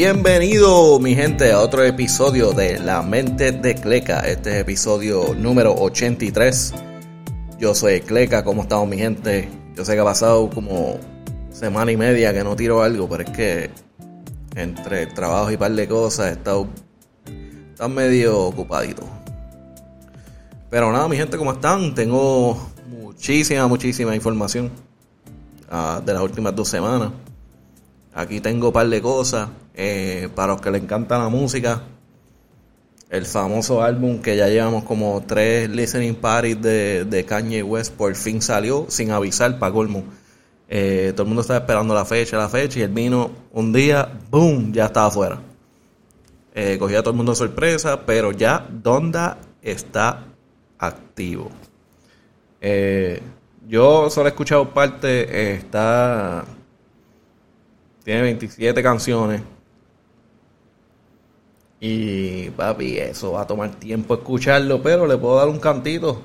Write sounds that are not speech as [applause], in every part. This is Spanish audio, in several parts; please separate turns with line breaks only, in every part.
Bienvenido mi gente a otro episodio de La Mente de Cleca. Este es episodio número 83. Yo soy Cleca, ¿cómo estamos mi gente? Yo sé que ha pasado como semana y media que no tiro algo, pero es que entre trabajo y par de cosas he estado, medio ocupadito. Pero nada, mi gente, ¿cómo están? Tengo muchísima, muchísima información uh, de las últimas dos semanas. Aquí tengo un par de cosas. Eh, para los que le encanta la música, el famoso álbum que ya llevamos como tres listening parties de, de Kanye West por fin salió sin avisar para colmo. Eh, todo el mundo estaba esperando la fecha, la fecha y él vino un día, boom, ya estaba afuera. Eh, cogía a todo el mundo sorpresa, pero ya Donda está activo. yo solo he escuchado parte, está tiene 27 canciones. Y papi, eso va a tomar tiempo escucharlo, pero le puedo dar un cantito.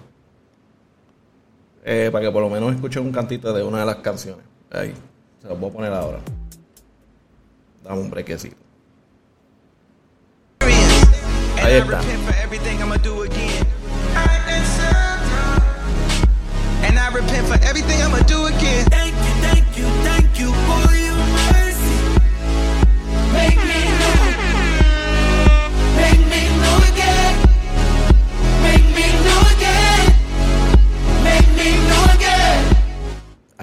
Eh, para que por lo menos escuchen un cantito de una de las canciones. Ahí, se lo voy a poner ahora. Dame un brequecito. Ahí está. And I repent for everything I'm do again.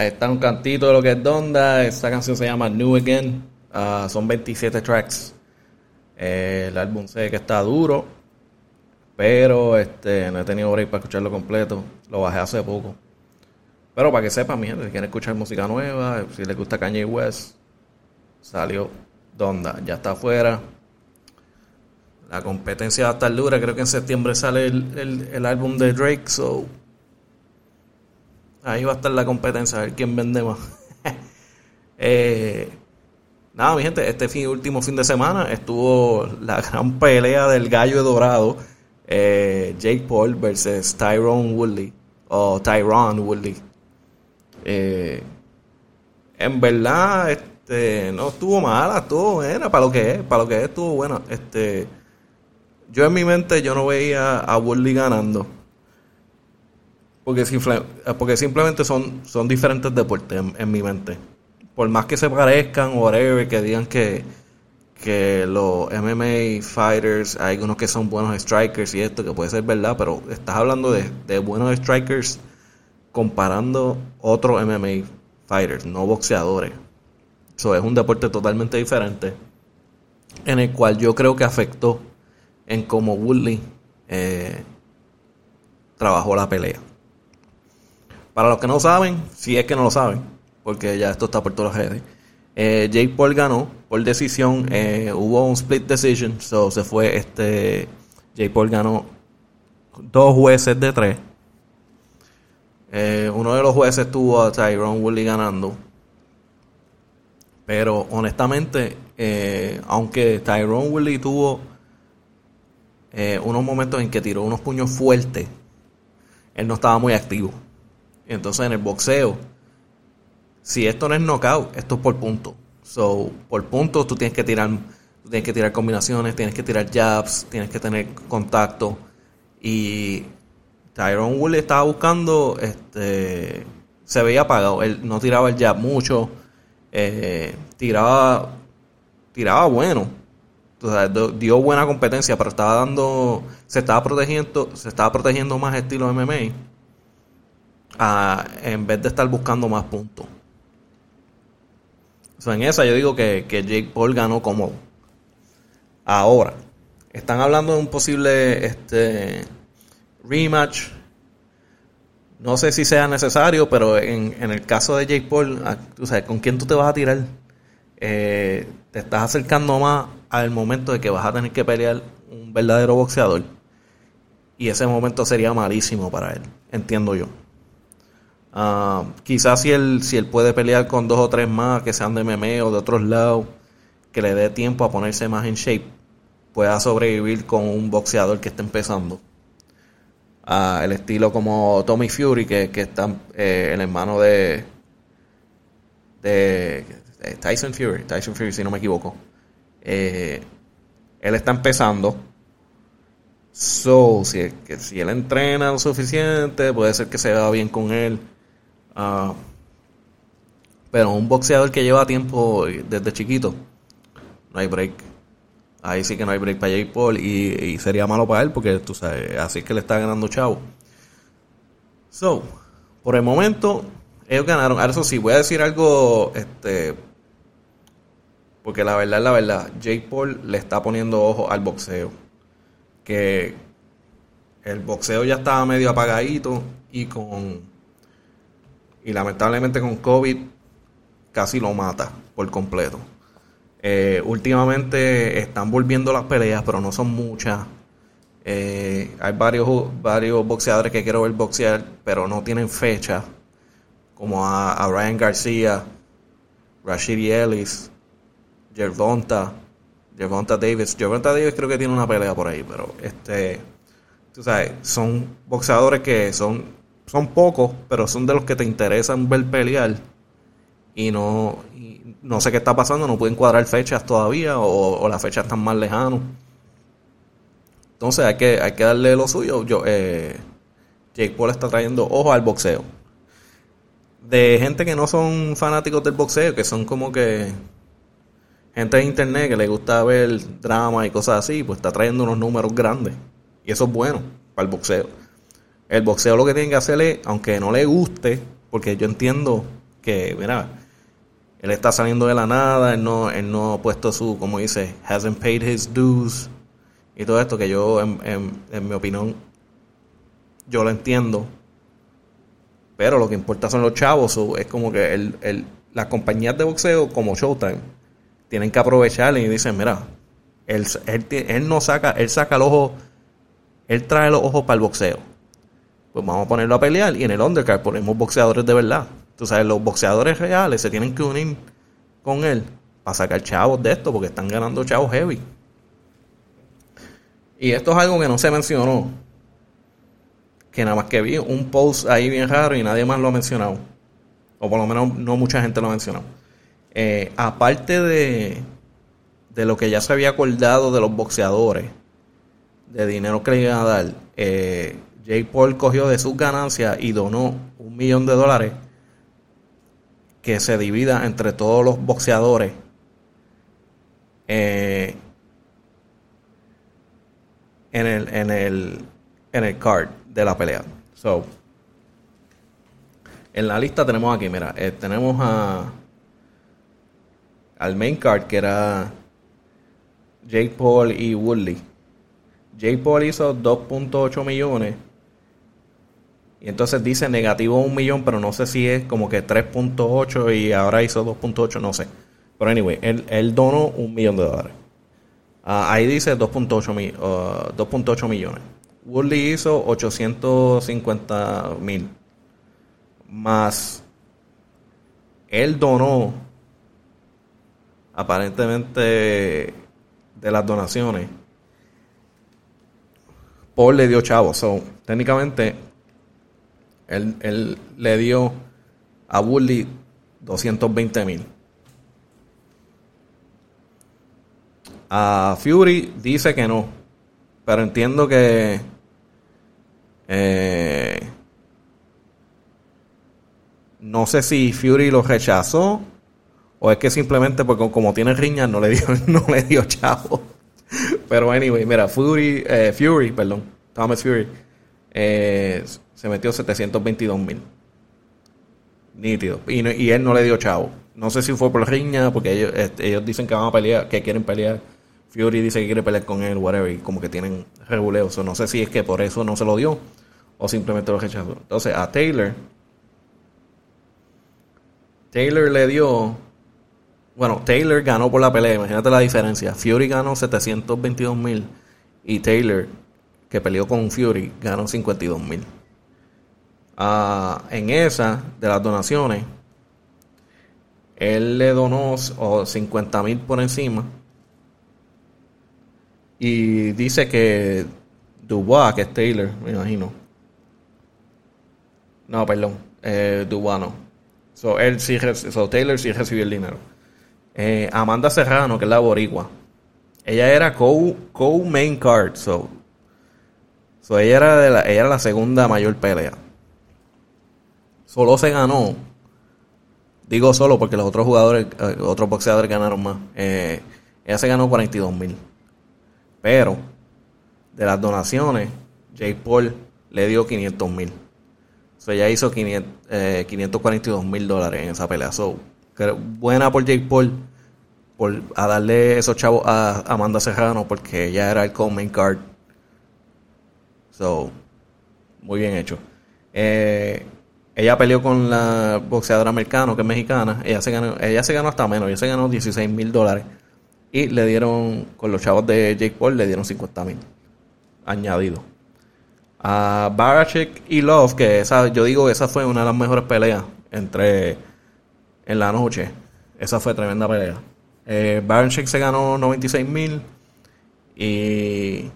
Ahí está un cantito de lo que es Donda. Esta canción se llama New Again. Ah, son 27 tracks. Eh, el álbum sé que está duro. Pero este no he tenido break para escucharlo completo. Lo bajé hace poco. Pero para que sepan, mi gente, si quieren escuchar música nueva, si les gusta Kanye West, salió Donda. Ya está afuera. La competencia va a estar dura. Creo que en septiembre sale el, el álbum de Drake. So Ahí va a estar la competencia, a ver quién vende más. [laughs] Eh, nada, mi gente, este último fin de semana estuvo la gran pelea del gallo dorado. Eh, Jake Paul versus Tyrone Woodley. O Tyrone Woodley. Eh, en verdad, este, no estuvo mala, estuvo buena para lo que es, para lo que es, estuvo buena. Este, yo en mi mente yo no veía a Woodley ganando porque, simplemente son, son diferentes deportes en, mi mente. Por más que se parezcan, whatever, que digan que, que los MMA fighters, hay algunos que son buenos strikers y esto, que puede ser verdad, pero estás hablando de, buenos strikers comparando otros MMA fighters, no boxeadores. Eso es un deporte totalmente diferente, en el cual yo creo que afectó en cómo Woodley eh, trabajó la pelea. Para los que no saben, si es que no lo saben, porque ya esto está por todas las redes, eh, Paul ganó por decisión, eh, hubo un split decision, so se fue este, Jake Paul ganó dos jueces de tres. Eh, uno de los jueces tuvo a Tyrone Woodley ganando. Pero honestamente, aunque Tyrone Woodley tuvo unos momentos en que tiró unos puños fuertes, él no estaba muy activo. Entonces en el boxeo, si esto no es knockout, esto es por punto. So, por puntos tú tienes que tirar, tienes que tirar combinaciones, tienes que tirar jabs, tienes que tener contacto. Y Tyrone Woodley estaba buscando, este, se veía apagado. Él no tiraba el jab mucho, eh, tiraba, tiraba bueno. dio buena competencia, pero estaba dando, se estaba protegiendo, se estaba protegiendo más estilo MMA en vez de estar buscando más puntos. en esa yo digo que, Jake Paul ganó cómodo. Ahora, están hablando de un posible este, rematch. No sé si sea necesario, pero en, el caso de Jake Paul, ah, tú sabes, ¿con quién tú te vas a tirar? Eh, te estás acercando más al momento de que vas a tener que pelear un verdadero boxeador. Y ese momento sería malísimo para él, entiendo yo. Ah, quizás si él, si él puede pelear con dos o tres más que sean de MMA o de otros lados, que le dé tiempo a ponerse más en shape, pueda sobrevivir con un boxeador que está empezando. Uh, el estilo como Tommy Fury, que, que está eh, el hermano de, de, Tyson Fury, Tyson Fury si no me equivoco. Eh, él está empezando. So, si, que si él entrena lo suficiente, puede ser que se vea bien con él. Ah, pero un boxeador que lleva tiempo desde chiquito, no hay break. Ahí sí que no hay break para Jake Paul y, sería malo para él porque tú sabes, así que le está ganando chavo. So, por el momento, ellos ganaron. Ahora eso sí, voy a decir algo, este, porque la verdad, la verdad, Jake Paul le está poniendo ojo al boxeo. Que el boxeo ya estaba medio apagadito y con y lamentablemente con COVID casi lo mata por completo. Eh, últimamente están volviendo las peleas, pero no son muchas. Eh, hay varios, varios boxeadores que quiero ver boxear, pero no tienen fecha. Como a, Ryan García, Rashid Ellis, Gervonta, Gervonta Davis. Gervonta Davis creo que tiene una pelea por ahí, pero este, tú sabes, son boxeadores que son, son pocos, pero son de los que te interesan ver pelear y no, no sé qué está pasando, no pueden cuadrar fechas todavía o, las fechas están más lejanas. Entonces hay que, hay que darle lo suyo. Yo, eh, Jake Paul está trayendo ojo al boxeo. De gente que no son fanáticos del boxeo, que son como que gente de internet que le gusta ver drama y cosas así, pues está trayendo unos números grandes. Y eso es bueno para el boxeo. El boxeo lo que tiene que hacer es, aunque no le guste, porque yo entiendo que, mira, él está saliendo de la nada, él no, él no ha puesto su, como dice, hasn't paid his dues y todo esto que yo, en, en, mi opinión, yo lo entiendo. Pero lo que importa son los chavos, es como que el, el, las compañías de boxeo como Showtime tienen que aprovechar y dicen, mira, él, él, él no saca, él saca el ojo, él trae los ojos para el boxeo. Pues vamos a ponerlo a pelear y en el undercard ponemos boxeadores de verdad. Tú sabes, los boxeadores reales se tienen que unir con él para sacar chavos de esto, porque están ganando chavos heavy. Y esto es algo que no se mencionó. Que nada más que vi un post ahí bien raro y nadie más lo ha mencionado. O por lo menos no mucha gente lo ha mencionado. Eh, aparte de, de lo que ya se había acordado de los boxeadores, de dinero que le iban a dar, eh, Jake Paul cogió de sus ganancias y donó un millón de dólares que se divida entre todos los boxeadores. Eh, en el en el en el card de la pelea. So, en la lista tenemos aquí, mira, eh, tenemos a al main card que era Jake Paul y Woodley. Jake Paul hizo 2.8 millones y entonces dice negativo un millón, pero no sé si es como que 3.8 y ahora hizo 2.8, no sé. Pero anyway, él, donó un millón de dólares. Ah, ahí dice 2.8 uh, millones. Woodley hizo 850 mil. Más él donó aparentemente de las donaciones. Paul le dio chavo. So, técnicamente él, le dio a Woodley 220 mil. A Fury dice que no. Pero entiendo que. Eh, no sé si Fury lo rechazó. O es que simplemente porque como tiene riña no le dio, [laughs] no le dio chavo. Pero anyway, mira, Fury, eh, Fury, perdón, Thomas Fury. Eh, se metió 722 mil. Nítido. Y, él no le dio chavo. No sé si fue por riña, porque ellos, este, ellos dicen que van a pelear, que quieren pelear. Fury dice que quiere pelear con él, whatever, y como que tienen reguleos. no sé si es que por eso no se lo dio o simplemente lo rechazó. Entonces, a Taylor, Taylor le dio. Bueno, Taylor ganó por la pelea, imagínate la diferencia. Fury ganó 722 mil y Taylor, que peleó con Fury, ganó 52 mil en esa de las donaciones, él le donó 50 mil por encima. Y dice que Dubois, que es Taylor, me imagino. No, perdón. Eh, Dubois no. So, él sí, so Taylor sí recibió el dinero. Eh, Amanda Serrano, que es la boricua. ella era co-main card, so, so ella, era de la, ella era la segunda mayor pelea. Solo se ganó, digo solo porque los otros jugadores, eh, otros boxeadores ganaron más. Eh, ella se ganó 42 mil. Pero, de las donaciones, Jake Paul le dio 500 mil. So, ella hizo 542 eh, mil dólares en esa pelea. So, buena por Jake Paul por a darle esos chavos a Amanda Serrano porque ella era el main card. So, muy bien hecho. Eh, ella peleó con la boxeadora americana que es mexicana. Ella se ganó, ella se ganó hasta menos. Ella se ganó 16 mil dólares. Y le dieron, con los chavos de Jake Paul, le dieron 50 mil. Añadido a Barachek y Love, que esa, yo digo que esa fue una de las mejores peleas entre en la noche. Esa fue tremenda pelea. Eh, se ganó 96 mil y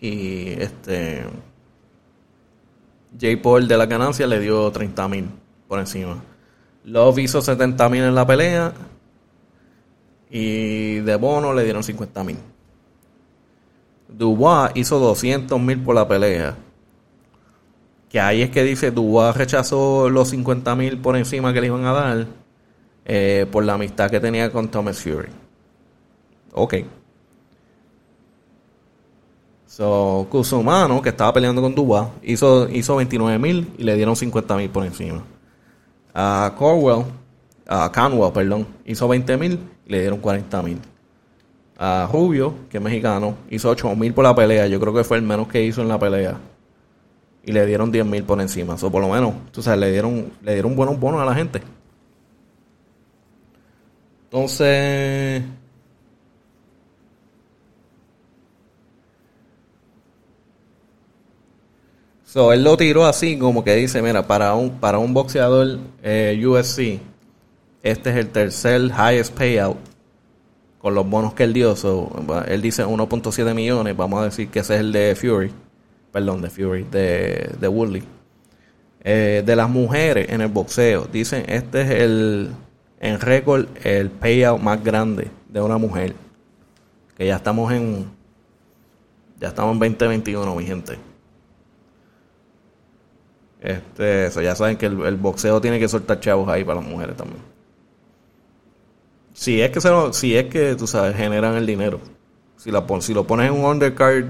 y este J. Paul de la ganancia le dio 30 mil por encima. Love hizo 70 mil en la pelea y de bono le dieron 50 mil. Dubois hizo 200 mil por la pelea. Que ahí es que dice, Dubois rechazó los 50 mil por encima que le iban a dar eh, por la amistad que tenía con Thomas Fury. Ok. So, Kusumano, que estaba peleando con Dubois, hizo, hizo 29 mil y le dieron 50 mil por encima. A Corwell, a Canwell, perdón, hizo 20 mil y le dieron 40 mil a Rubio, que es mexicano, hizo 8 mil por la pelea. Yo creo que fue el menos que hizo en la pelea. Y le dieron 10 mil por encima. O por lo menos, tú sabes, le dieron, le dieron buenos bonos a la gente. Entonces. So, él lo tiró así, como que dice, mira, para un, para un boxeador eh, UFC, este es el tercer highest payout con los bonos que él dio, él dice 1.7 millones, vamos a decir que ese es el de Fury, perdón, de Fury, de, de Woodley. Eh, de las mujeres en el boxeo, dicen este es el en récord el payout más grande de una mujer. Que ya estamos en ya estamos en 2021, mi gente. Este, eso ya saben que el, el boxeo tiene que soltar chavos ahí para las mujeres también. Si es que se si es que tú sabes, generan el dinero. Si, la, si lo pones en un undercard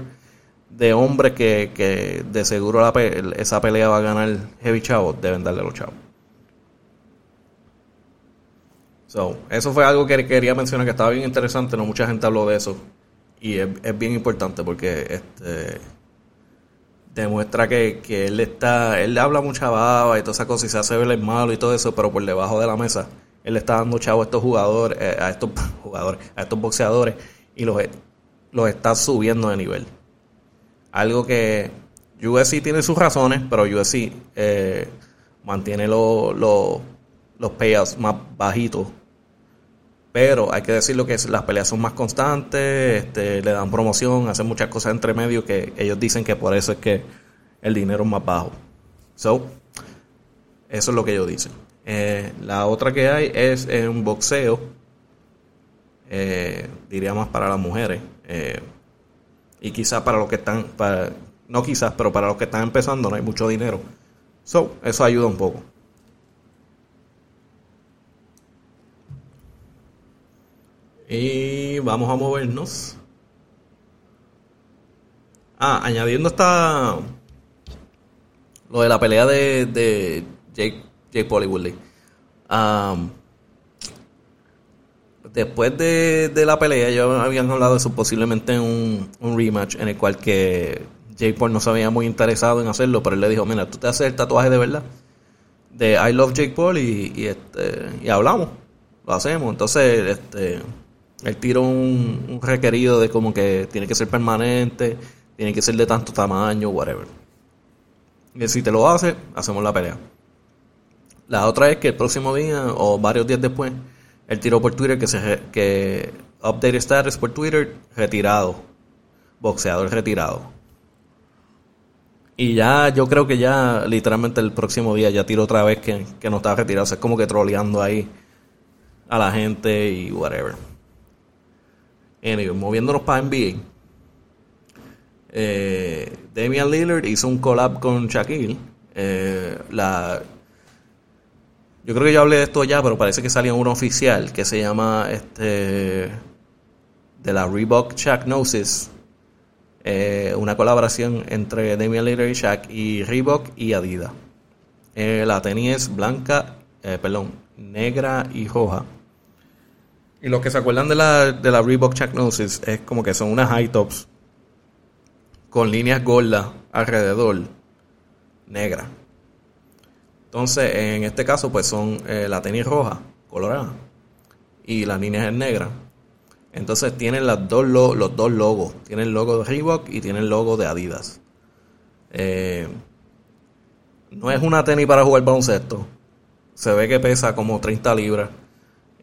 de hombres que, que de seguro la, esa pelea va a ganar heavy chavo, deben darle los chavos. So, eso fue algo que quería mencionar que estaba bien interesante, no mucha gente habló de eso. Y es, es bien importante porque este demuestra que, que, él está, él habla mucha baba y toda esa cosa y se hace ver el malo y todo eso, pero por debajo de la mesa él está dando chavo a estos jugadores, eh, a estos [laughs] jugadores, a estos boxeadores y los, los está subiendo de nivel. Algo que UFC tiene sus razones, pero UFC eh, mantiene los payouts más bajitos. Pero hay que decirlo que las peleas son más constantes, este, le dan promoción, hacen muchas cosas entre medio que ellos dicen que por eso es que el dinero es más bajo. So, eso es lo que ellos dicen. Eh, la otra que hay es un boxeo, eh, diría más para las mujeres. Eh, y quizás para los que están, no quizás, pero para los que están empezando no hay mucho dinero. So, eso ayuda un poco. Y vamos a movernos. Ah, añadiendo esta. Lo de la pelea de, de Jake Jake Paul y después de, de, la pelea, yo habían hablado de eso posiblemente en un, un, rematch en el cual que Jake Paul no se había muy interesado en hacerlo, pero él le dijo, mira, tú te haces el tatuaje de verdad de I Love Jake Paul y, y este y hablamos, lo hacemos. Entonces, este él tiró un, requerido de como que tiene que ser permanente, tiene que ser de tanto tamaño, whatever. Y si te lo hace, hacemos la pelea. La otra es que el próximo día o varios días después, él tiró por Twitter que se que update status por Twitter retirado, boxeador retirado. Y ya, yo creo que ya literalmente el próximo día ya tiró otra vez que, no estaba retirado. O sea, es como que troleando ahí a la gente y whatever. Anyway, moviéndonos para NBA. Eh, Damian Lillard hizo un collab con Shaquille. Eh, la, yo creo que yo hablé de esto ya, pero parece que salió uno oficial que se llama este de la Reebok Shaq Gnosis. Eh, una colaboración entre Damian Lillard y Shaq y Reebok y Adidas. Eh, la tenis es blanca, perdón, negra y roja. Y los que se acuerdan de la, de la Reebok Shaq Gnosis es como que son unas high tops con líneas gordas alrededor, negras. Entonces, en este caso, pues son eh, la tenis roja, colorada, y las líneas en negra. Entonces tienen las dos los dos logos. Tienen el logo de Reebok y tienen el logo de Adidas. Eh, no es una tenis para jugar baloncesto. Se ve que pesa como 30 libras.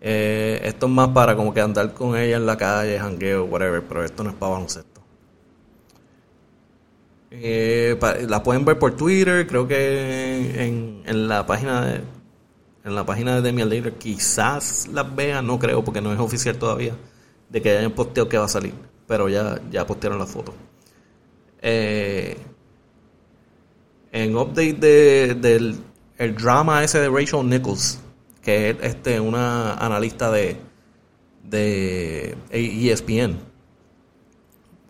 Eh, esto es más para como que andar con ella en la calle, jangueo, whatever. Pero esto no es para baloncesto. Eh, la pueden ver por Twitter, creo que en, la página de en la página de quizás las vean, no creo porque no es oficial todavía de que hayan posteado que va a salir, pero ya ya postearon la foto. Eh, en update de, del el drama ese de Rachel Nichols, que es este una analista de de ESPN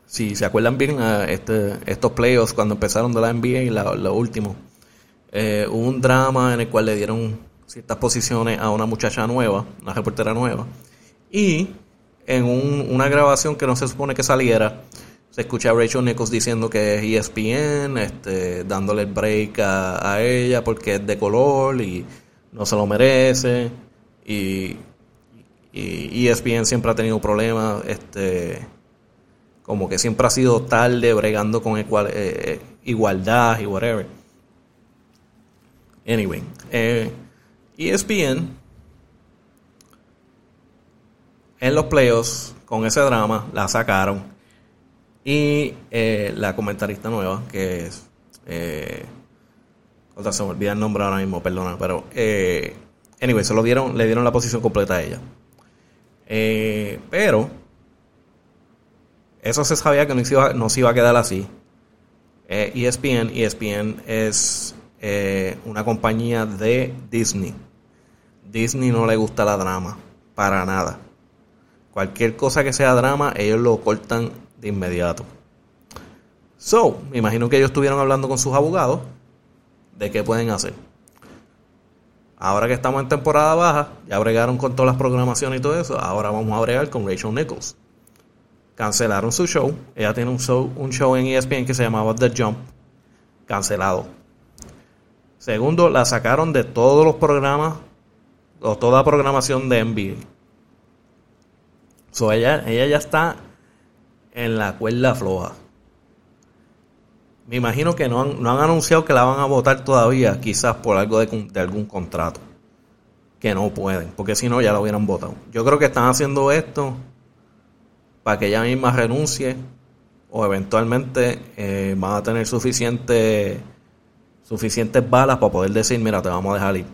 si se acuerdan bien, a este, estos playoffs cuando empezaron de la NBA y lo último, eh, hubo un drama en el cual le dieron ciertas posiciones a una muchacha nueva, una reportera nueva, y en una grabación que no se supone que saliera, se escucha a Rachel Nichols diciendo que es ESPN, este, dándole el break a, ella porque es de color y no se lo merece, y, y ESPN siempre ha tenido problemas, este como que siempre ha sido tarde bregando con eh, eh, igualdad y whatever. Anyway, eh, ESPN en los playoffs con ese drama la sacaron y la comentarista nueva que es otra se me olvida el nombre ahora mismo perdona pero anyway se lo dieron le dieron la posición completa a ella pero eso se sabía que no se iba, no se iba a quedar así. ESPN, eh, ESPN es eh, una compañía de Disney. Disney no le gusta la drama, para nada. Cualquier cosa que sea drama, ellos lo cortan de inmediato. So, me imagino que ellos estuvieron hablando con sus abogados de qué pueden hacer. Ahora que estamos en temporada baja, ya bregaron con todas las programaciones y todo eso, ahora vamos a bregar con Rachel Nichols cancelaron su show. Ella tiene un show, un show en ESPN que se llamaba The Jump. Cancelado. Segundo, la sacaron de todos los programas o toda programación de NBA. So ella, ella ya está en la cuerda floja. Me imagino que no han, no han anunciado que la van a votar todavía, quizás por algo de, de algún contrato. Que no pueden, porque si no ya la hubieran votado. Yo creo que están haciendo esto para que ella misma renuncie o eventualmente eh, van a tener suficiente, suficientes balas para poder decir, mira, te vamos a dejar ir.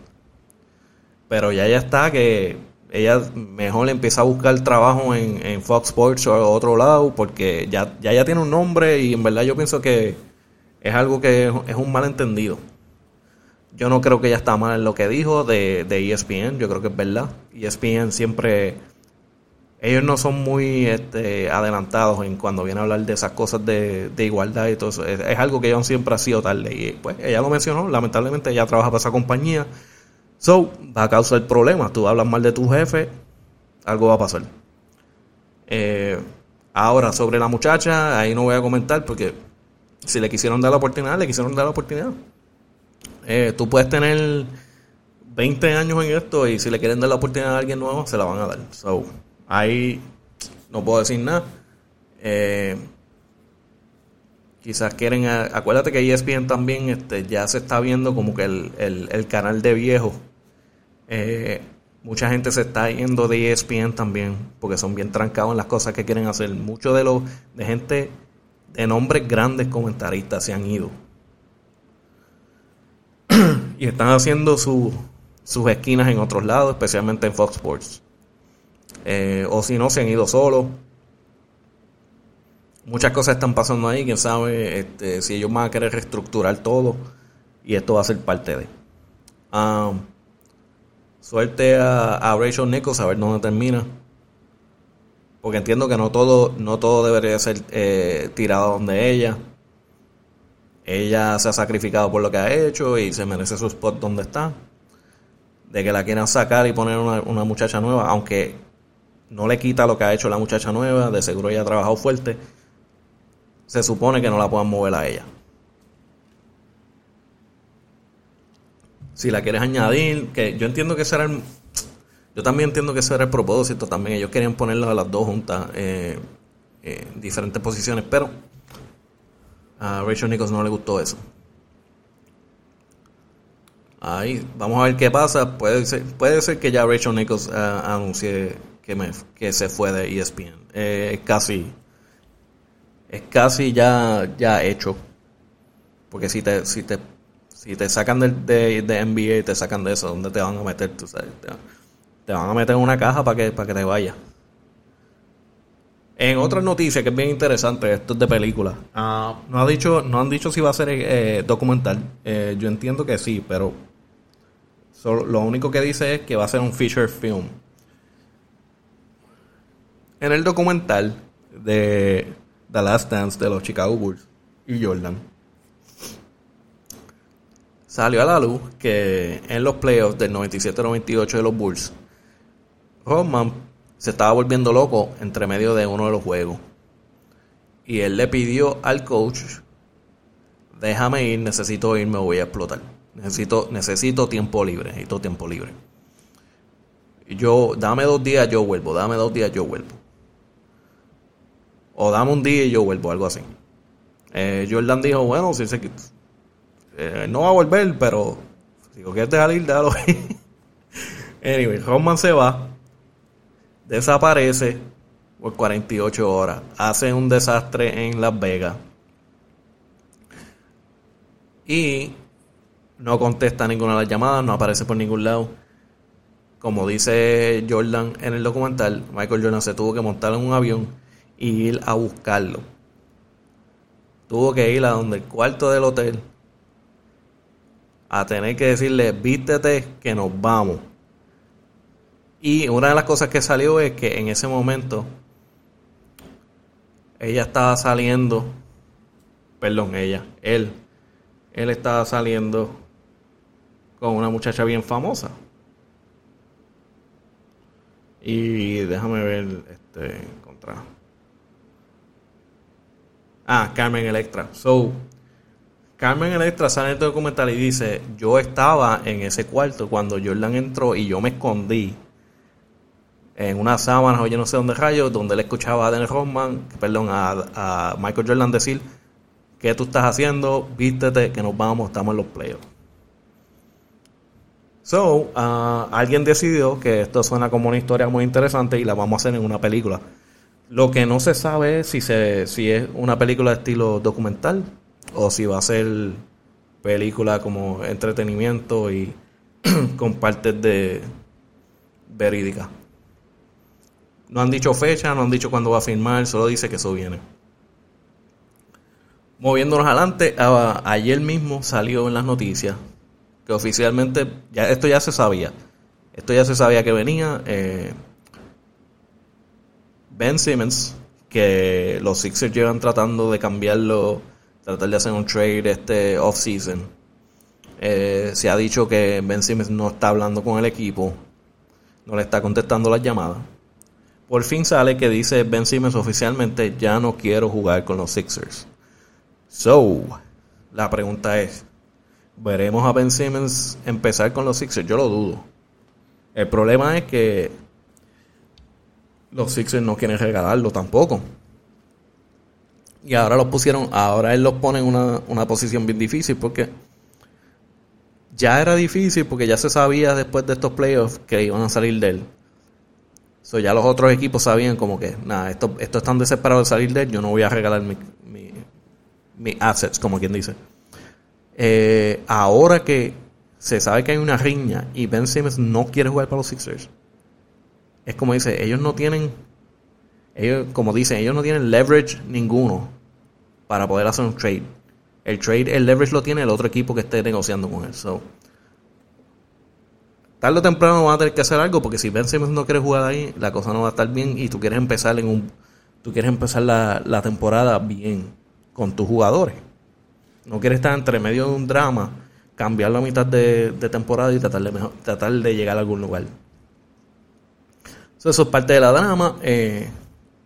Pero ya ya está que ella mejor empieza a buscar trabajo en, Fox Sports o otro lado porque ya, ya, ya tiene un nombre y en verdad yo pienso que es algo que es un malentendido. Yo no creo que ella está mal en lo que dijo de, de ESPN, yo creo que es verdad. ESPN siempre ellos no son muy este, adelantados en cuando viene a hablar de esas cosas de, igualdad y todo eso. Es, algo que ellos siempre ha sido tarde. Y pues ella lo mencionó, lamentablemente ella trabaja para esa compañía. So, va a causar problemas. Tú hablas mal de tu jefe, algo va a pasar. Eh, ahora, sobre la muchacha, ahí no voy a comentar porque si le quisieron dar la oportunidad, le quisieron dar la oportunidad. Eh, tú puedes tener 20 años en esto y si le quieren dar la oportunidad a alguien nuevo, se la van a dar. So, Ahí no puedo decir nada. Eh, quizás quieren, acuérdate que ESPN también este, ya se está viendo como que el, canal de viejo. Eh, mucha gente se está yendo de ESPN también porque son bien trancados en las cosas que quieren hacer. Muchos de los de gente de nombres grandes comentaristas se han ido. [clears throat] y están haciendo sus esquinas en otros lados, especialmente en Fox Sports. Eh, o si no, se han ido solos. muchas cosas están pasando ahí, quién sabe este, si ellos van a querer reestructurar todo y esto va a ser parte de. Um, suerte a, a Rachel Nichols a ver dónde termina. Porque entiendo que no todo, no todo debería ser eh, tirado donde ella. Ella se ha sacrificado por lo que ha hecho y se merece su spot donde está. De que la quieran sacar y poner una, una muchacha nueva, aunque no le quita lo que ha hecho la muchacha nueva, de seguro ella ha trabajado fuerte, se supone que no la puedan mover a ella. Si la quieres añadir, que yo entiendo que será el, yo también entiendo que ese era el propósito también. Ellos querían ponerlas a las dos juntas eh, en diferentes posiciones, pero a Rachel Nichols no le gustó eso. Ahí, vamos a ver qué pasa. Puede ser, puede ser que ya Rachel Nichols uh, anuncie que, me, se fue de ESPN. Eh, es casi es casi ya, ya hecho. Porque si te, si te, si te sacan de, de, NBA y te sacan de eso, ¿dónde te van a meter? Tú a meter en una caja para que, para que te vaya. En otras noticias que es bien interesante, esto es de película. Ah, no, ha dicho, no han dicho si va a ser eh, documental. Eh, yo entiendo que sí, pero lo único que dice es que va a ser un feature film. En el documental de The Last Dance de los Chicago Bulls y Jordan, salió a la luz que en los playoffs del 97-98 de los Bulls, Rodman se estaba volviendo loco entre medio de uno de los juegos. Y él le pidió al coach, déjame ir, necesito ir, me voy a explotar. Necesito, necesito tiempo libre, necesito tiempo libre. Yo, dame dos días, yo vuelvo, dame dos días, yo vuelvo. O dame un día y yo vuelvo, algo así. Eh, Jordan dijo, bueno, si se, eh, no va a volver, pero si lo quieres dejar ir, déjalo [laughs] ir. anyway, Rodman se va desaparece por 48 horas, hace un desastre en Las Vegas y no contesta ninguna de las llamadas, no aparece por ningún lado. Como dice Jordan en el documental, Michael Jordan se tuvo que montar en un avión y ir a buscarlo. Tuvo que ir a donde el cuarto del hotel a tener que decirle, vístete que nos vamos. Y una de las cosas que salió es que en ese momento ella estaba saliendo, perdón, ella, él, él estaba saliendo con una muchacha bien famosa. Y déjame ver, este, contra. Ah, Carmen Electra. So, Carmen Electra sale en el documental y dice, yo estaba en ese cuarto cuando Jordan entró y yo me escondí en una sábana o yo no sé dónde rayos, donde él escuchaba a Dennis Rodman, perdón, a, Michael Jordan decir, ¿qué tú estás haciendo? Vístete que nos vamos, estamos en los playoffs. So, uh, alguien decidió que esto suena como una historia muy interesante y la vamos a hacer en una película. Lo que no se sabe es si, se, si es una película de estilo documental o si va a ser película como entretenimiento y [clears throat] con partes de verídica. No han dicho fecha, no han dicho cuándo va a firmar, solo dice que eso viene. Moviéndonos adelante, ayer mismo salió en las noticias que oficialmente, ya, esto ya se sabía, esto ya se sabía que venía. Eh, ben Simmons, que los Sixers llevan tratando de cambiarlo, tratar de hacer un trade este off-season. Eh, se ha dicho que Ben Simmons no está hablando con el equipo, no le está contestando las llamadas. Por fin sale que dice Ben Simmons oficialmente, ya no quiero jugar con los Sixers. So, la pregunta es, ¿veremos a Ben Simmons empezar con los Sixers? Yo lo dudo. El problema es que los Sixers no quieren regalarlo tampoco. Y ahora los pusieron, ahora él los pone en una, una posición bien difícil porque ya era difícil porque ya se sabía después de estos playoffs que iban a salir de él. So, ya los otros equipos sabían como que, nada, esto, esto es tan desesperado de salir de él, yo no voy a regalar mis mi, assets, como quien dice. Eh, ahora que se sabe que hay una riña y Ben Simmons no quiere jugar para los Sixers, es como dice, ellos no tienen ellos, como dicen, ellos no tienen leverage ninguno para poder hacer un trade. El trade, el leverage lo tiene el otro equipo que esté negociando con él. So, tarde o temprano van a tener que hacer algo porque si Ben Simmons no quiere jugar ahí, la cosa no va a estar bien y tú quieres empezar en un tú quieres empezar la, la temporada bien con tus jugadores. No quieres estar entre medio de un drama, cambiar la mitad de, temporada y tratar de, tratar de llegar a algún lugar. eso es parte de la drama. Eh,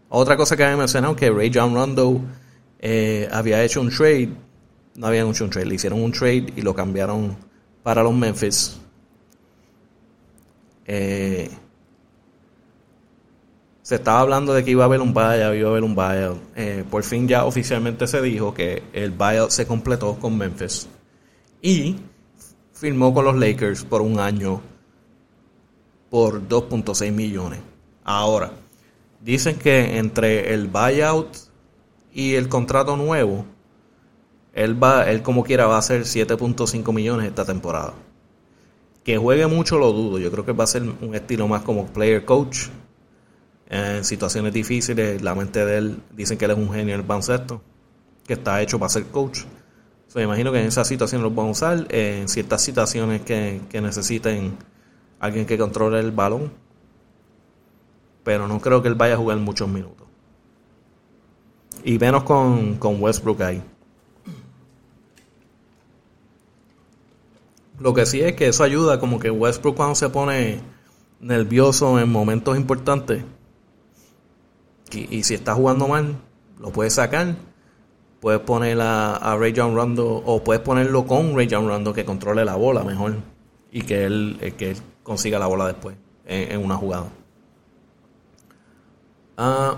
otra cosa que había mencionado que Ray John Rondo eh, había hecho un trade. No habían hecho un trade, le hicieron un trade y lo cambiaron para los Memphis. Eh, se estaba hablando de que iba a haber un buyout, iba a haber un buyout. Eh, por fin ya oficialmente se dijo que el buyout se completó con Memphis. Y firmó con los Lakers por un año por 2.6 millones. Ahora, dicen que entre el buyout y el contrato nuevo, él va, él como quiera va a ser 7.5 millones esta temporada. Que juegue mucho lo dudo. Yo creo que va a ser un estilo más como player coach en situaciones difíciles. La mente de él, dicen que él es un genio en el baloncesto, que está hecho para ser coach. So, imagino que en esas situaciones lo van a usar, en ciertas situaciones que, necesiten alguien que controle el balón. Pero no creo que él vaya a jugar muchos minutos. Y menos con, con Westbrook ahí. Lo que sí es que eso ayuda, como que Westbrook cuando se pone nervioso en momentos importantes, y, si está jugando mal, lo puedes sacar. Puedes poner a, Ray John Rondo o puedes ponerlo con Ray John Rondo que controle la bola mejor y que él, eh, que consiga la bola después en, una jugada. Ah,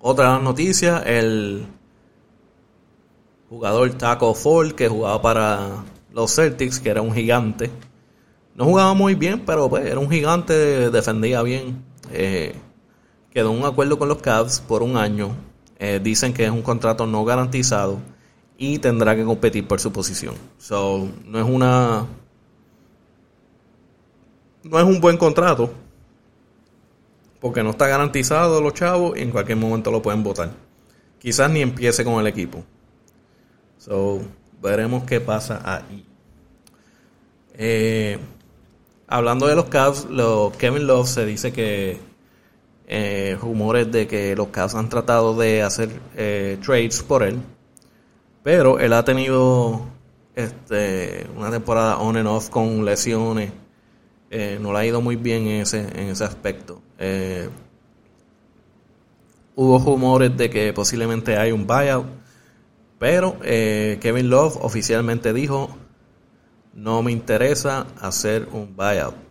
otra noticia, el jugador Taco Fall que jugaba para los Celtics, que era un gigante. No jugaba muy bien, pero pues, era un gigante, defendía bien. Eh, quedó un acuerdo con los Cavs por un año. Eh, dicen que es un contrato no garantizado y tendrá que competir por su posición. So, no es una. No es un buen contrato. Porque no está garantizado los chavos y en cualquier momento lo pueden votar. Quizás ni empiece con el equipo. So, veremos qué pasa ahí. Eh, hablando de los Cavs, los Kevin Love se dice que eh, rumores de que los Cavs han tratado de hacer eh, trades por él. Pero él ha tenido este, una temporada on and off con lesiones. Eh, no le ha ido muy bien en ese, en ese aspecto. hubo rumores de que posiblemente hay un buyout. Pero Kevin Love oficialmente dijo, no me interesa hacer un buyout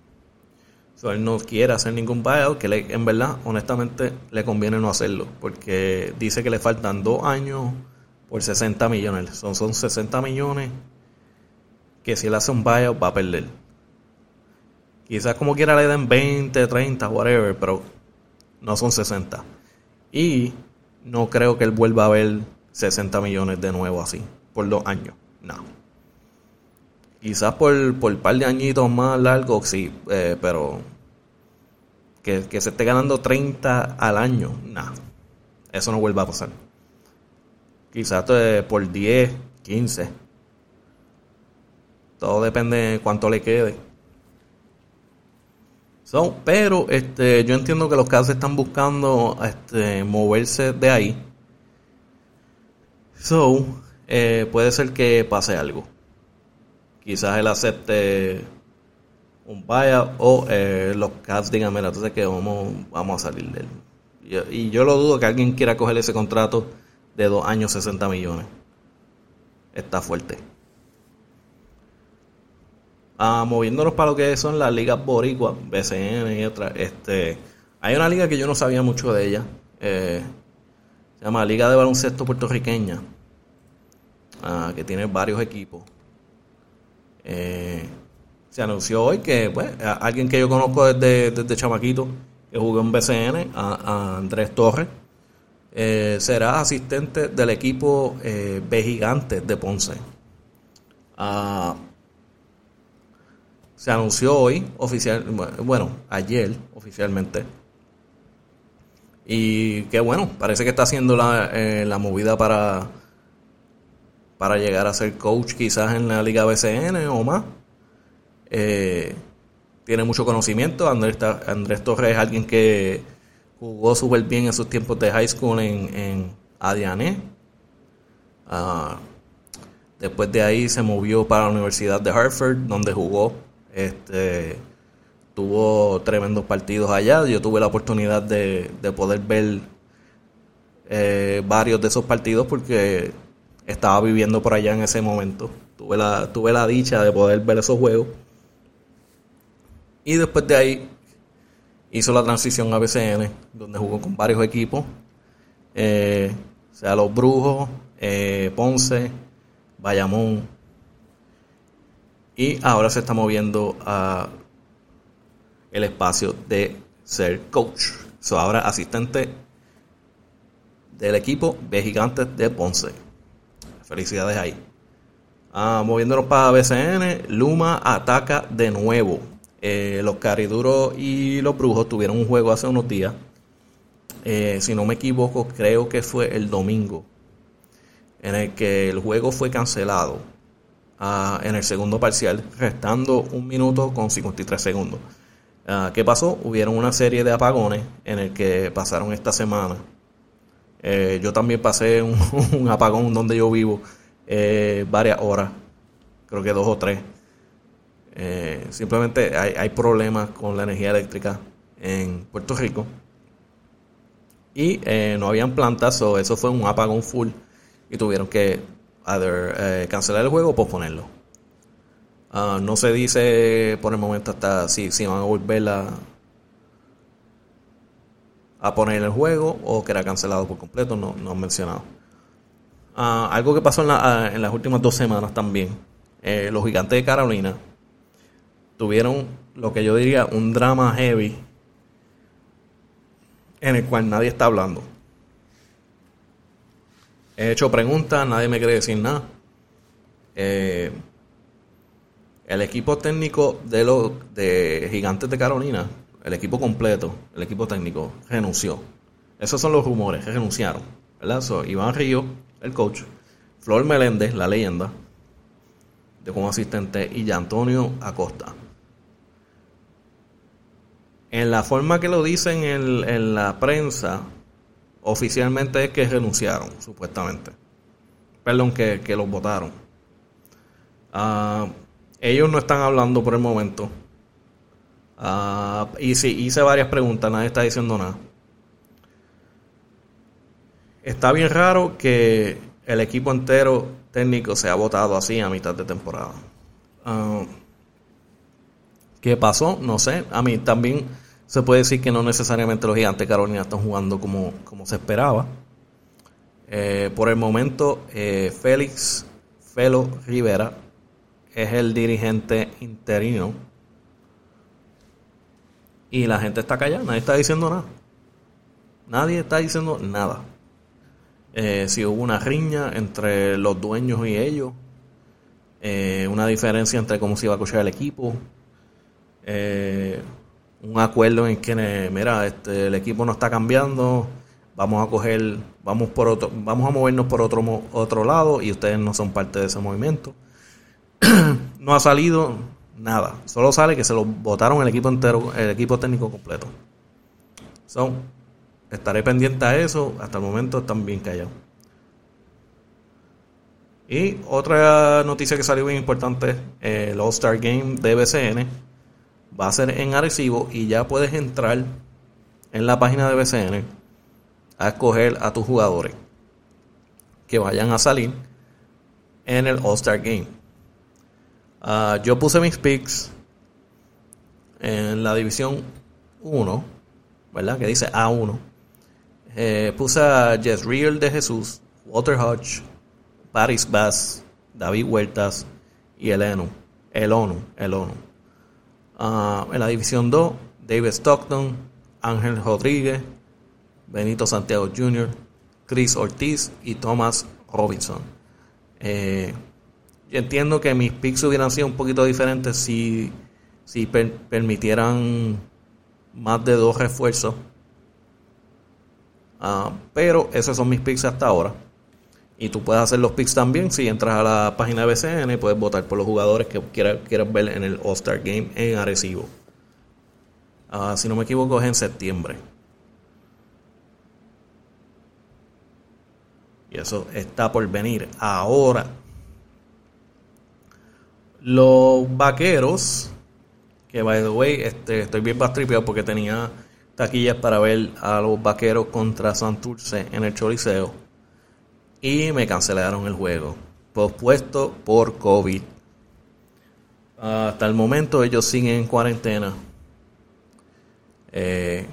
él no quiere hacer ningún buyout, que en verdad, honestamente, le conviene no hacerlo, porque dice que le faltan dos años por 60 millones. Son, son 60 millones que si él hace un buyout va a perder. Quizás como quiera le den 20, 30, whatever, pero no son 60. Y no creo que él vuelva a ver 60 millones de nuevo así, por dos años. No. Quizás por, por un par de añitos más largos, sí, eh, pero que, se esté ganando 30 al año, nada, eso no vuelva a pasar. Quizás por 10, 15. Todo depende de cuánto le quede. So, pero este, yo entiendo que los casos están buscando este, moverse de ahí. So, eh, puede ser que pase algo quizás él acepte un buyout o eh, los Cavs digan, mira, entonces que vamos, vamos a salir de él. Y, yo lo dudo que alguien quiera coger ese contrato de dos años, 60 millones. Está fuerte. Ah, moviéndonos para lo que son las ligas boricuas, BCN y otras. Este, hay una liga que yo no sabía mucho de ella. Eh, se llama Liga de Baloncesto Puertorriqueña. Ah, que tiene varios equipos. Eh, se anunció hoy que pues, alguien que yo conozco desde, desde chamaquito, que jugó en BCN, Andrés Torres, eh, será asistente del equipo eh, B Gigantes de Ponce. Ah, se anunció hoy, oficial, bueno, ayer oficialmente, Y que bueno, parece que está haciendo la, eh, la movida para, para llegar a ser coach quizás en la Liga BCN o más. Eh, tiene mucho conocimiento. Andrés, Andrés Torres es alguien que jugó súper bien en sus tiempos de high school en, en Adiané. Ah, después de ahí se movió para la Universidad de Hartford, donde jugó. Este, tuvo tremendos partidos allá. Yo tuve la oportunidad de, poder ver eh, varios de esos partidos porque estaba viviendo por allá en ese momento. Tuve la, tuve la dicha de poder ver esos juegos. Y después de ahí hizo la transición a BCN, donde jugó con varios equipos. Eh, sea los Brujos, eh, Ponce, Bayamón. Y ahora se está moviendo a el espacio de ser coach. So, ahora asistente del equipo de Gigantes de Ponce. Felicidades ahí. Ah, moviéndonos para BCN, Luma ataca de nuevo. Eh, los Cariduros y los Brujos tuvieron un juego hace unos días. Eh, si no me equivoco, creo que fue el domingo. En el que el juego fue cancelado. Ah, en el segundo parcial, restando un minuto con 53 segundos. Ah, ¿Qué pasó? Hubieron una serie de apagones en el que pasaron esta semana. Eh, yo también pasé un, [laughs] apagón donde yo vivo eh, varias horas, creo que dos o tres. Eh, simplemente hay, problemas con la energía eléctrica en Puerto Rico y no habían plantas, o eso fue un apagón full y tuvieron que cancelar el juego o posponerlo. Ah, no se dice por el momento hasta si, si van a volver a, a poner el juego o que era cancelado por completo, no, no han mencionado. Ah, algo que pasó en, ah, en, las últimas dos semanas también. Eh, los gigantes de Carolina tuvieron lo que yo diría un drama heavy en el cual nadie está hablando. He hecho preguntas, nadie me quiere decir nada. Eh, el equipo técnico de los de Gigantes de Carolina, el equipo completo, el equipo técnico, renunció. Esos son los rumores, renunciaron. ¿verdad? Iván Río, el coach, Flor Meléndez, la leyenda, de como asistente, y ya Antonio Acosta. En la forma que lo dicen en, la prensa, oficialmente es que renunciaron, supuestamente. Perdón, que, que los votaron. Ah, ellos no están hablando por el momento. Ah, y sí, hice varias preguntas, nadie está diciendo nada. Está bien raro que el equipo entero técnico se ha votado así a mitad de temporada. Ah, ¿Qué pasó? No sé. A mí también se puede decir que no necesariamente los gigantes Carolina están jugando como, como se esperaba. Eh, por el momento, eh, Félix Felo Rivera es el dirigente interino. Y la gente está callada, nadie está diciendo nada. Nadie está diciendo nada. Eh, si hubo una riña entre los dueños y ellos, eh, una diferencia entre cómo se iba a cochar el equipo, eh, un acuerdo en que, mira, este, el equipo no está cambiando, vamos a coger, vamos por otro, vamos a movernos por otro otro lado y ustedes no son parte de ese movimiento. [clears throat] no ha salido nada. Solo sale que se lo votaron el equipo entero, el equipo técnico completo. So, estaré pendiente a eso. Hasta el momento están bien callados. Y otra noticia que salió bien importante, el All-Star Game de BCN va a ser en Arecibo y ya puedes entrar en la página de BCN a escoger a tus jugadores que vayan a salir en el All-Star Game. Ah, yo puse mis picks en la división 1, ¿verdad? Que dice A1. Eh, puse a Real de Jesús, Walter Hodge, Paris Bass, David Huertas y el ONU. El ONU, el ONU. Ah, en la división 2, David Stockton, Ángel Rodríguez, Benito Santiago Jr., Chris Ortiz y Thomas Robinson. Eh, yo entiendo que mis picks hubieran sido un poquito diferentes si, si permitieran más de dos refuerzos. Ah, pero esos son mis picks hasta ahora. Y tú puedes hacer los picks también si entras a la página de BCN y puedes votar por los jugadores que quieras, ver en el All-Star Game en Arecibo. Ah, si no me equivoco es en septiembre. Y eso está por venir ahora. Los vaqueros, que by the way, este, estoy bien bastripeado porque tenía taquillas para ver a los vaqueros contra Santurce en el Choliseo. Y me cancelaron el juego. Pospuesto por COVID. Hasta el momento ellos siguen en cuarentena. Eh,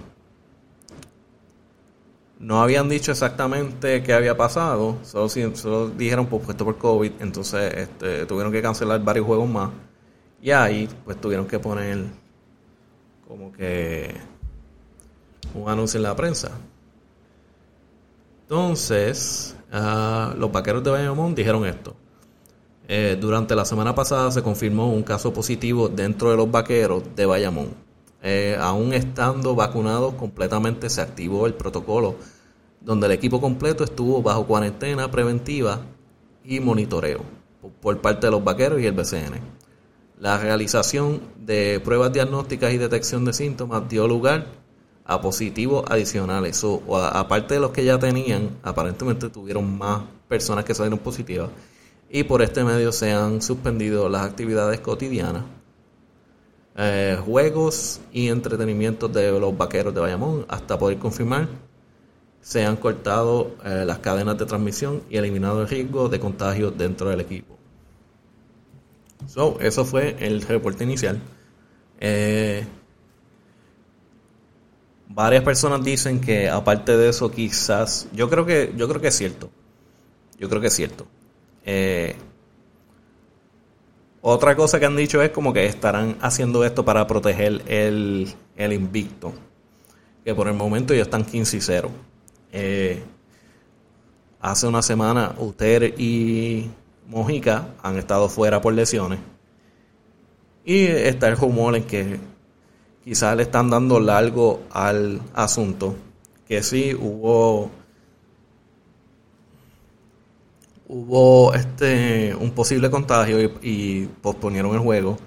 no habían dicho exactamente qué había pasado, solo, solo dijeron pues, puesto por COVID, entonces este, tuvieron que cancelar varios juegos más. Y ahí pues tuvieron que poner como que un anuncio en la prensa. Entonces, ah, los vaqueros de Bayamón dijeron esto. Eh, durante la semana pasada se confirmó un caso positivo dentro de los vaqueros de Bayamón. Eh, aún estando vacunados completamente, se activó el protocolo donde el equipo completo estuvo bajo cuarentena preventiva y monitoreo por parte de los vaqueros y el BCN. La realización de pruebas diagnósticas y detección de síntomas dio lugar a positivos adicionales. O, aparte de los que ya tenían, aparentemente tuvieron más personas que salieron positivas. Y por este medio se han suspendido las actividades cotidianas eh, juegos y entretenimientos de los vaqueros de Bayamón hasta poder confirmar se han cortado eh, las cadenas de transmisión y eliminado el riesgo de contagio dentro del equipo. So, eso fue el reporte inicial. Eh, varias personas dicen que aparte de eso quizás, yo creo que yo creo que es cierto. Yo creo que es cierto. Eh, otra cosa que han dicho es como que estarán haciendo esto para proteger el, invicto. Que por el momento ya están 15 y 0. Eh, hace una semana Uter y Mojica han estado fuera por lesiones. Y está el rumor en que quizás le están dando largo al asunto. Que sí hubo hubo este un posible contagio y, posponieron el juego,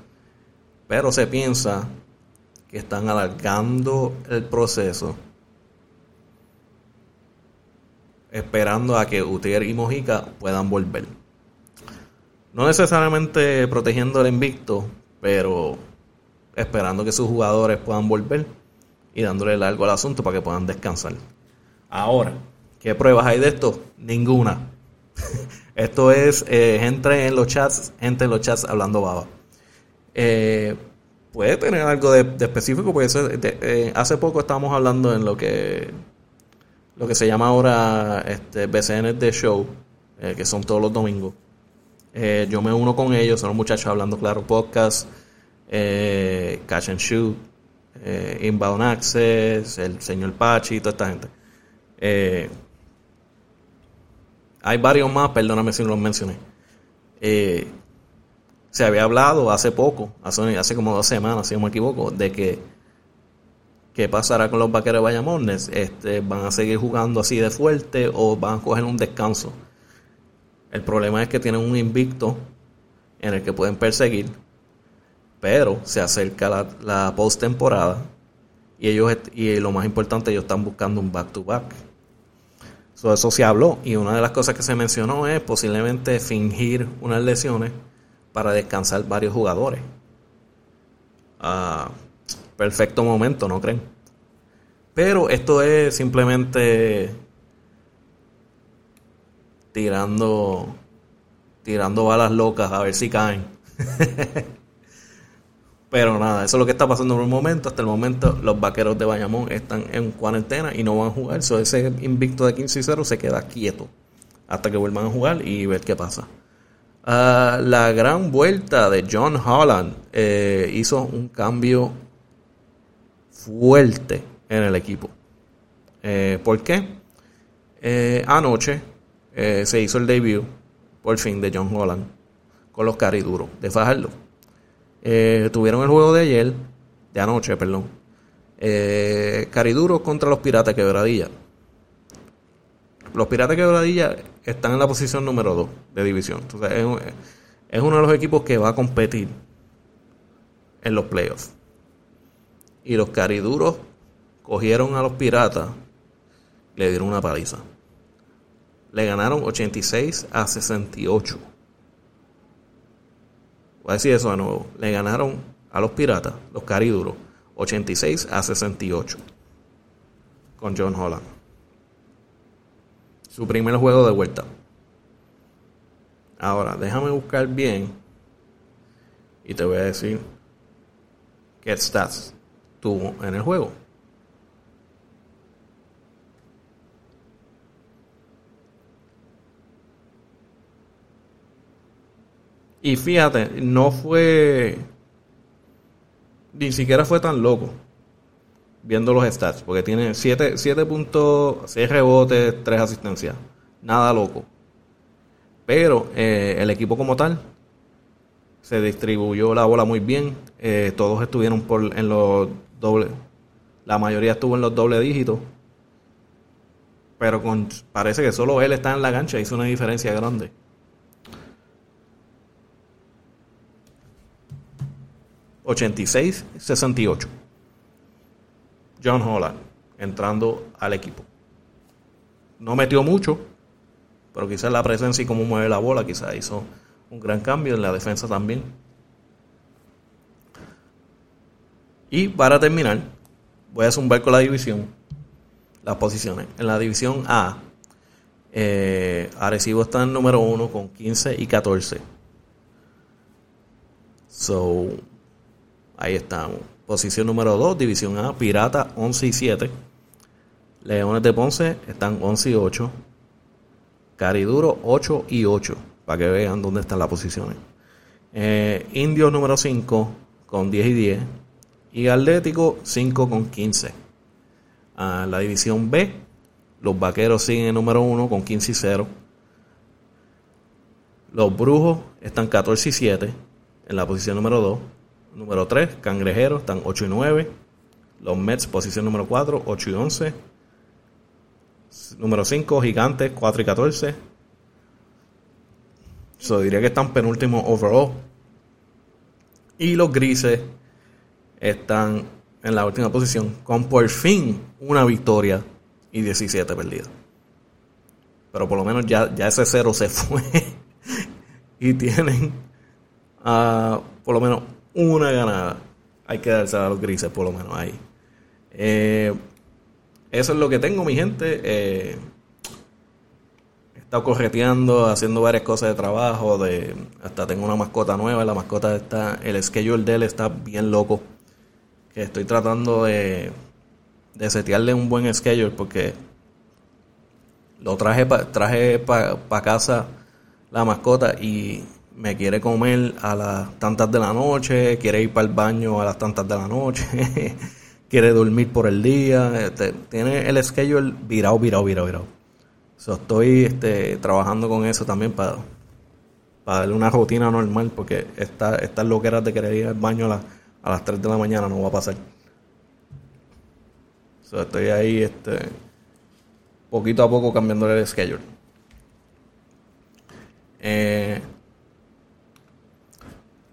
pero se piensa que están alargando el proceso esperando a que Utier y Mojica puedan volver. No necesariamente protegiendo el invicto, pero esperando que sus jugadores puedan volver y dándole largo al asunto para que puedan descansar. Ahora, ¿qué pruebas hay de esto? Ninguna. [laughs] Esto es eh, gente en los chats, gente en los chats hablando baba. Eh, puede tener algo de, específico, porque eh, hace poco estábamos hablando en lo que lo que se llama ahora este, BCN de Show, que son todos los domingos. yo me uno con ellos, son los muchachos hablando claro, podcast, Catch and Shoot, Inbound Access, el señor Pachi, toda esta gente. Hay varios más, perdóname si no los mencioné. Eh, se había hablado hace poco, hace, como dos semanas, si no me equivoco, de que qué pasará con los vaqueros de Bayamón. Este, van a seguir jugando así de fuerte o van a coger un descanso. El problema es que tienen un invicto en el que pueden perseguir, pero se acerca la, la postemporada y ellos y lo más importante ellos están buscando un back to back eso se habló y una de las cosas que se mencionó es posiblemente fingir unas lesiones para descansar varios jugadores. Ah, perfecto momento, ¿no creen? Pero esto es simplemente tirando tirando balas locas a ver si caen. [laughs] Pero nada, eso es lo que está pasando en el momento. Hasta el momento, los vaqueros de Bayamón están en cuarentena y no van a jugar. So, ese invicto de 15 y 0 se queda quieto hasta que vuelvan a jugar y ver qué pasa. Ah, la gran vuelta de John Holland eh, hizo un cambio fuerte en el equipo. Eh, ¿Por qué? Eh, anoche se hizo el debut, por fin, de John Holland con los cariduros de Fajardo. Eh, tuvieron el juego de ayer, de anoche, perdón. Eh, Cariduro contra los Piratas Quebradilla. los Piratas Quebradilla están en la posición número 2 de división. Entonces es, es uno de los equipos que va a competir en los playoffs. Y los cariduros cogieron a los Piratas le dieron una paliza. Le ganaron 86 a 68. Voy a decir eso de nuevo. Le ganaron a los Piratas, los cariduros, 86 a 68. Con John Holland. Su primer juego de vuelta. Ahora, déjame buscar bien y te voy a decir qué stats tuvo en el juego. Y fíjate, no fue. Ni siquiera fue tan loco. Viendo los stats. Porque tiene 7, 7 puntos, 6 rebotes, 3 asistencias. Nada loco. Pero eh, el equipo como tal se distribuyó la bola muy bien. Eh, todos estuvieron por, en los dobles. La mayoría estuvo en los doble dígitos. Pero con, parece que solo él está en la cancha. Hizo una diferencia grande. ...86-68... John Holland... ...entrando al equipo... ...no metió mucho... Pero quizás la presencia y cómo mueve la bola, quizás hizo un gran cambio en la defensa también. Y para terminar, voy a zumbar con la división, las posiciones. En la división A, eh, Arecibo está en número 1 con 15 y 14. So, ahí estamos. Posición número 2, división A, Pirata 11 y 7. Leones de Ponce están 11 y 8. Cariduro 8 y 8, para que vean dónde están las posiciones. Eh, Indio número 5 con 10 y 10. Y Atlético 5 con 15. Ah, la división B, los Vaqueros siguen en número 1 con 15 y 0. Los Brujos están 14 y 7 en la posición número 2. Número 3, Cangrejeros están 8 y 9. Los Mets, posición número 4, 8 y 11. Número 5, Gigantes, 4 y 14. So, diría que están penúltimo overall. Y los Grises están en la última posición con por fin una victoria y 17 perdidas. Pero por lo menos ya, ya ese cero se [laughs] fue. y tienen uh, por lo menos una ganada. Hay que darse a los grises por lo menos ahí. Eh, eso es lo que tengo, mi gente. Eh, he estado correteando, haciendo varias cosas de trabajo. De, hasta tengo una mascota nueva. La mascota está. El schedule de él está bien loco. Que estoy tratando de, de setearle un buen schedule porque lo traje para traje para casa la mascota y me quiere comer a las tantas de la noche, quiere ir para el baño a las tantas de la noche. [laughs] quiere dormir por el día, este, tiene el schedule virado, virado, virado, virado. estoy este, trabajando con eso también para, para darle una rutina normal, porque esta, estas loqueras de querer ir al baño a, a las 3 de la mañana no va a pasar. estoy ahí este, poquito a poco cambiando el schedule. Eh,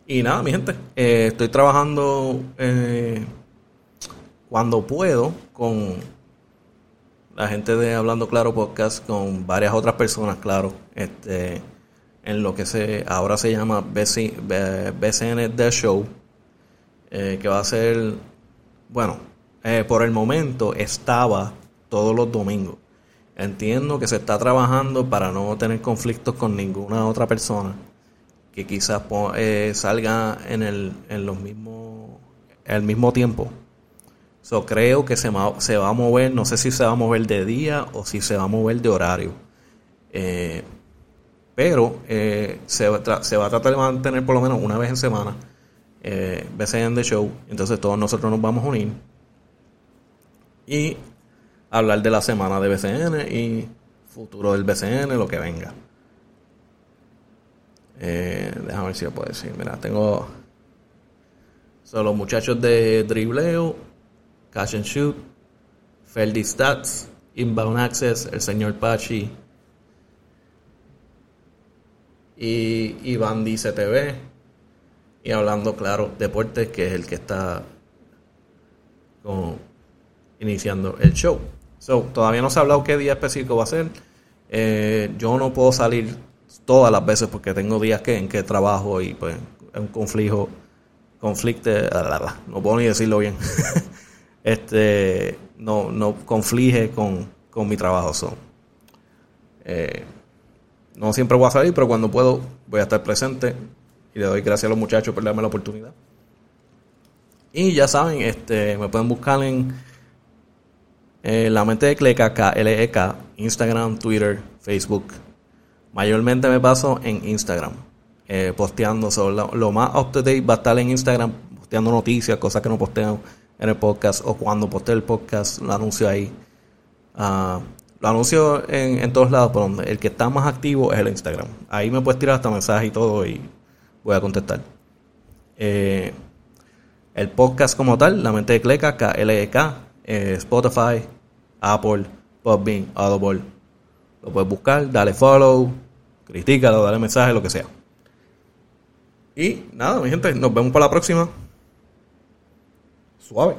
y nada, mi gente, eh, estoy trabajando eh, cuando puedo con la gente de Hablando Claro Podcast, con varias otras personas, claro, este, en lo que se ahora se llama BCN The Show, eh, que va a ser, bueno, eh, por el momento estaba todos los domingos. Entiendo que se está trabajando para no tener conflictos con ninguna otra persona que quizás eh, salga en el en los mismos el mismo tiempo So, creo que se, se, va a mover, no sé si se va a mover de día o si se va a mover de horario. Pero eh, se, va se, va a tratar de mantener por lo menos una vez en semana eh, BCN The Show. Entonces todos nosotros nos vamos a unir y hablar de la semana de BCN y futuro del BCN, lo que venga. Eh, déjame ver si lo puedo decir. Mira, tengo... Son los muchachos de dribleo Cash and Shoot, Feldy Stats Inbound Access, el señor Pachi y Iván Dice TV y hablando claro deportes que es el que está iniciando el show. So, todavía no se ha hablado qué día específico va a ser. Eh, yo no puedo salir todas las veces porque tengo días que, en que trabajo y pues es un conflicto, conflicto, no puedo ni decirlo bien. [laughs] este, no, no conflige con, mi trabajo. So, eh, no siempre voy a salir, pero cuando puedo voy a estar presente y le doy gracias a los muchachos por darme la oportunidad. Y ya saben, este, me pueden buscar en eh, La Mente de Cleca, K-L-E-K, Instagram, Twitter, Facebook. Mayormente me paso en Instagram, eh, posteando sobre lo, más up to date va a estar en Instagram, posteando noticias, cosas que no posteo en el podcast, o cuando posteo el podcast, lo anuncio ahí. Uh, lo anuncio en, en, todos lados, pero el que está más activo es el Instagram. Ahí me puedes tirar hasta mensajes y todo y voy a contestar. Eh, el podcast como tal, La Mente de Cleca, K-L-E-K, e eh, Spotify, Apple, Podbean, Audible. Lo puedes buscar, dale follow, critícalo, dale mensaje, lo que sea. Y nada, mi gente, nos vemos para la próxima. Suave.